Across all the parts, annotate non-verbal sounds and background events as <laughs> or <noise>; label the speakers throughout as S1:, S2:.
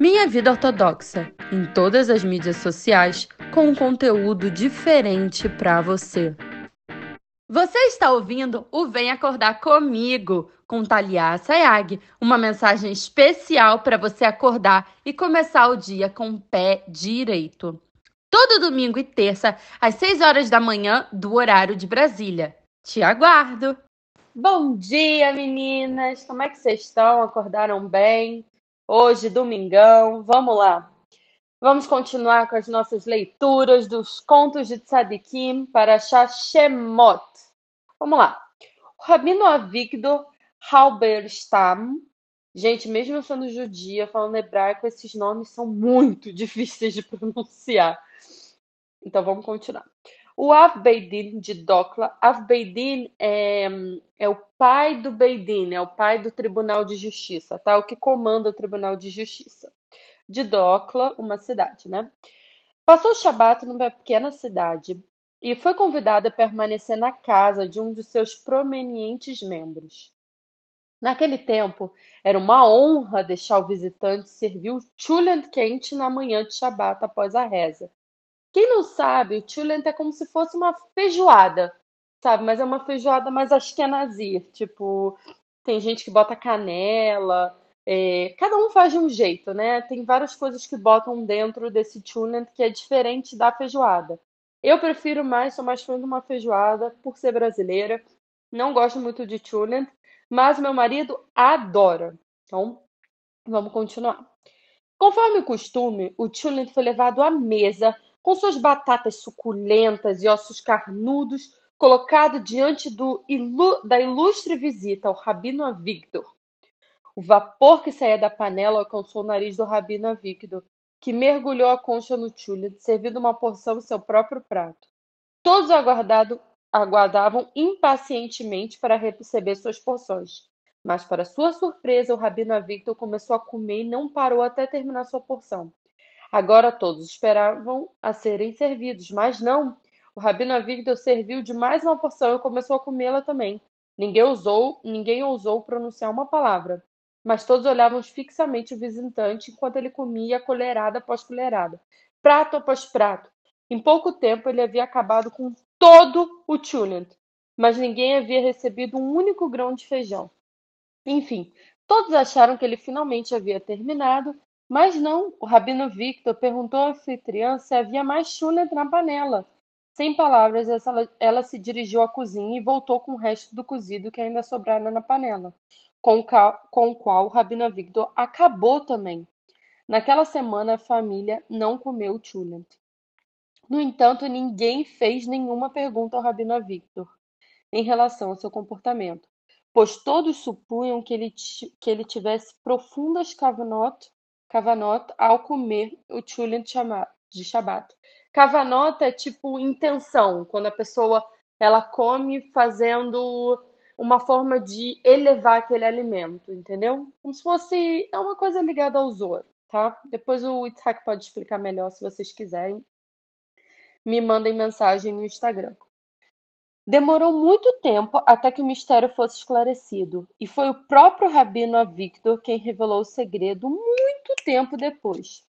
S1: Minha Vida Ortodoxa, em todas as mídias sociais, com um conteúdo diferente para você. Você está ouvindo o Vem Acordar Comigo, com Talia Sayag, uma mensagem especial para você acordar e começar o dia com o pé direito. Todo domingo e terça, às 6 horas da manhã, do horário de Brasília. Te aguardo! Bom dia, meninas! Como é que vocês estão? Acordaram bem? Hoje, domingão, vamos lá. Vamos continuar com as nossas leituras dos contos de Tzadikim para Shashemot. Vamos lá. Rabino Avigdor Halberstam. Gente, mesmo eu sendo judia, falando hebraico, esses nomes são muito <laughs> difíceis de pronunciar. Então vamos continuar. O Avbeidin de Dokla, Avbeidin é, é o pai do Beidin, é o pai do Tribunal de Justiça, tá? O que comanda o Tribunal de Justiça. De Dokla, uma cidade, né? Passou o Shabat numa pequena cidade e foi convidado a permanecer na casa de um de seus prominentes membros. Naquele tempo, era uma honra deixar o visitante servir o chulent quente na manhã de Shabat após a reza. Quem não sabe, o chulent é como se fosse uma feijoada, sabe? Mas é uma feijoada mais ashkenazir. Tipo, tem gente que bota canela. É, cada um faz de um jeito, né? Tem várias coisas que botam dentro desse chulent que é diferente da feijoada. Eu prefiro mais, sou mais fã de uma feijoada por ser brasileira. Não gosto muito de chulent, mas meu marido adora. Então, vamos continuar. Conforme o costume, o chulent foi levado à mesa com suas batatas suculentas e ossos carnudos, colocado diante do ilu da ilustre visita ao Rabino Avigdor. O vapor que saía da panela alcançou o nariz do Rabino Avigdor, que mergulhou a concha no tchule, servindo uma porção em seu próprio prato. Todos aguardavam impacientemente para receber suas porções. Mas, para sua surpresa, o Rabino Avigdor começou a comer e não parou até terminar sua porção. Agora todos esperavam a serem servidos, mas não. O Rabino Avigdor serviu de mais uma porção e começou a comê-la também. Ninguém ousou, ninguém ousou pronunciar uma palavra, mas todos olhavam fixamente o visitante enquanto ele comia colherada após colherada, prato após prato. Em pouco tempo ele havia acabado com todo o chulent, mas ninguém havia recebido um único grão de feijão. Enfim, todos acharam que ele finalmente havia terminado mas não, o Rabino Victor perguntou à anfitriã se havia mais chulent na panela. Sem palavras, ela, se dirigiu à cozinha e voltou com o resto do cozido que ainda sobrara na panela, com, o qual o Rabino Victor acabou também. Naquela semana, a família não comeu chulent. No entanto, ninguém fez nenhuma pergunta ao Rabino Victor em relação ao seu comportamento, pois todos supunham que ele, que ele tivesse profundas kavanot Kavanot ao comer o Chulent de Shabat. Kavanot é tipo intenção, quando a pessoa ela come fazendo uma forma de elevar aquele alimento, entendeu? Como se fosse é uma coisa ligada ao Zor, tá? Depois o Itzhak pode explicar melhor se vocês quiserem. Me mandem mensagem no Instagram. Demorou muito tempo até que o mistério fosse esclarecido, e foi o próprio Rabino Avictor quem revelou o segredo muito tempo depois.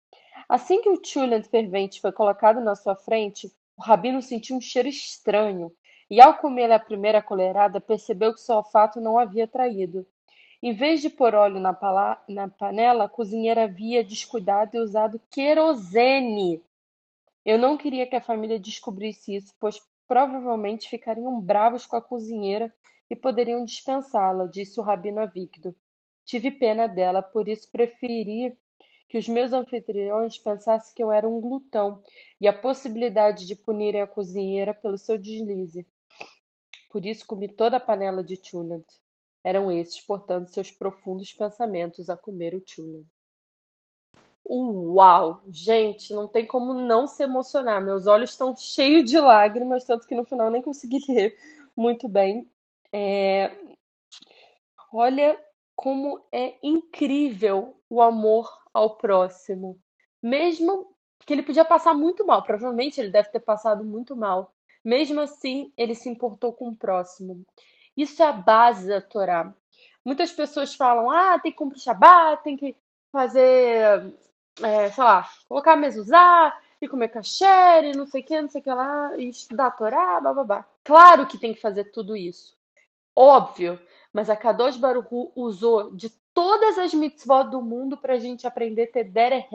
S1: Assim que o chulent fervente foi colocado na sua frente, o Rabino sentiu um cheiro estranho, e ao comer a primeira colherada, percebeu que seu olfato não havia traído. Em vez de pôr óleo na, na panela, a cozinheira havia descuidado e usado querosene. Eu não queria que a família descobrisse isso, pois provavelmente ficariam bravos com a cozinheira e poderiam dispensá-la, disse o rabino Avigdo. Tive pena dela, por isso preferi que os meus anfitriões pensassem que eu era um glutão e a possibilidade de punirem a cozinheira pelo seu deslize. Por isso comi toda a panela de chulent. Eram esses, portanto, seus profundos pensamentos a comer o chulent. Uau! Gente, não tem como não se emocionar. Meus olhos estão cheios de lágrimas, tanto que no final nem consegui <laughs> ler muito bem. É... Olha como é incrível o amor ao próximo. Mesmo que ele podia passar muito mal, provavelmente ele deve ter passado muito mal. Mesmo assim, ele se importou com o próximo. Isso é a base da Torá. Muitas pessoas falam: ah, tem que cumprir Shabbat, tem que fazer é, sei lá, colocar mezuzá, e comer kasher, e não sei o que, não sei o que lá, e estudar a Torá, babá. Claro que tem que fazer tudo isso. Óbvio. Mas a Kadosh Baruchu usou de todas as mitzvot do mundo para a gente aprender ter derech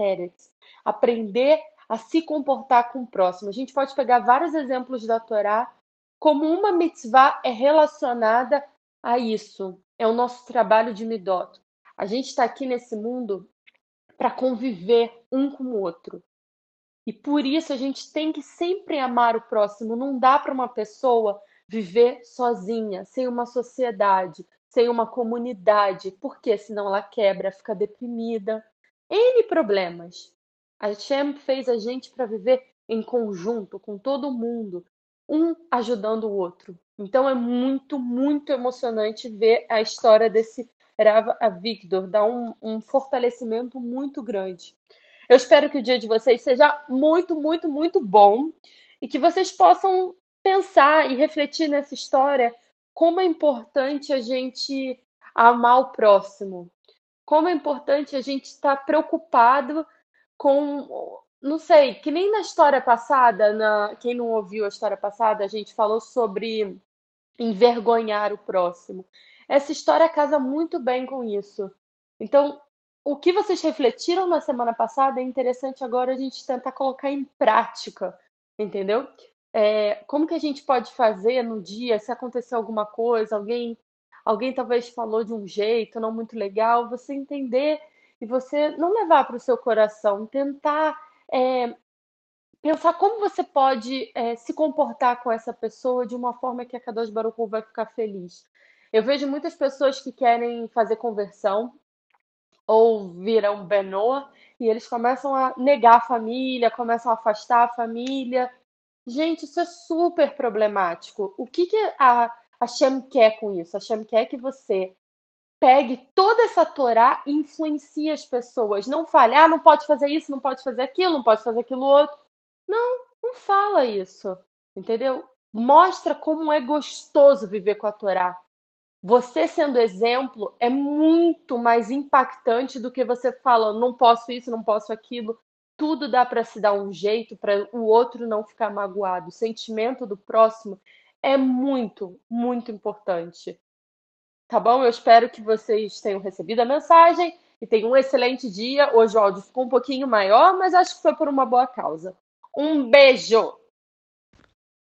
S1: aprender a se comportar com o próximo. A gente pode pegar vários exemplos da Torá como uma mitzvah é relacionada a isso. É o nosso trabalho de midot. A gente está aqui nesse mundo para conviver um com o outro. E por isso a gente tem que sempre amar o próximo. Não dá para uma pessoa viver sozinha, sem uma sociedade, sem uma comunidade, porque senão ela quebra, fica deprimida. N problemas. A Hashem fez a gente para viver em conjunto, com todo mundo, um ajudando o outro. Então é muito, muito emocionante ver a história desse Rav Avigdor, dá um, um fortalecimento muito grande. Eu espero que o dia de vocês seja muito, muito, muito bom e que vocês possam pensar e refletir nessa história como é importante a gente amar o próximo, como é importante a gente estar preocupado com, não sei, que nem na história passada, na, quem não ouviu a história passada, a gente falou sobre envergonhar o próximo. Essa história casa muito bem com isso. Então, o que vocês refletiram na semana passada é interessante agora a gente tentar colocar em prática, entendeu? É, como que a gente pode fazer no dia, se acontecer alguma coisa, alguém, alguém talvez falou de um jeito não muito legal, você entender e você não levar para o seu coração, tentar é, pensar como você pode é, se comportar com essa pessoa de uma forma que a Kadosh Baruch vai ficar feliz. Eu vejo muitas pessoas que querem fazer conversão ou viram Benoa e eles começam a negar a família, começam a afastar a família. Gente, isso é super problemático. O que, que a, a Shem quer com isso? A Shem quer que você pegue toda essa Torá e influencie as pessoas. Não fale, ah, não pode fazer isso, não pode fazer aquilo, não pode fazer aquilo outro. Não, não fala isso, entendeu? Mostra como é gostoso viver com a Torá. Você sendo exemplo é muito mais impactante do que você falando, não posso isso, não posso aquilo. Tudo dá para se dar um jeito para o outro não ficar magoado. O sentimento do próximo é muito, muito importante. Tá bom? Eu espero que vocês tenham recebido a mensagem e tenham um excelente dia. Hoje o áudio ficou um pouquinho maior, mas acho que foi por uma boa causa. Um beijo!